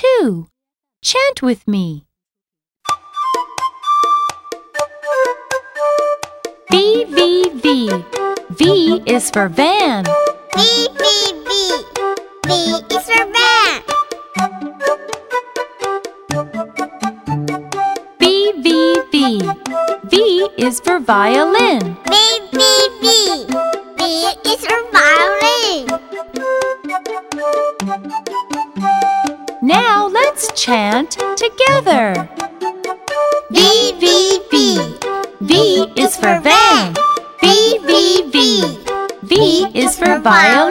too. Chant with me. V, V, V. V is for van. V, V, V. V is for van. V, V, V. V is for violin. V, V, V. V is for violin chant together. V, V, V. V is for van. V, V, V. V is for violin.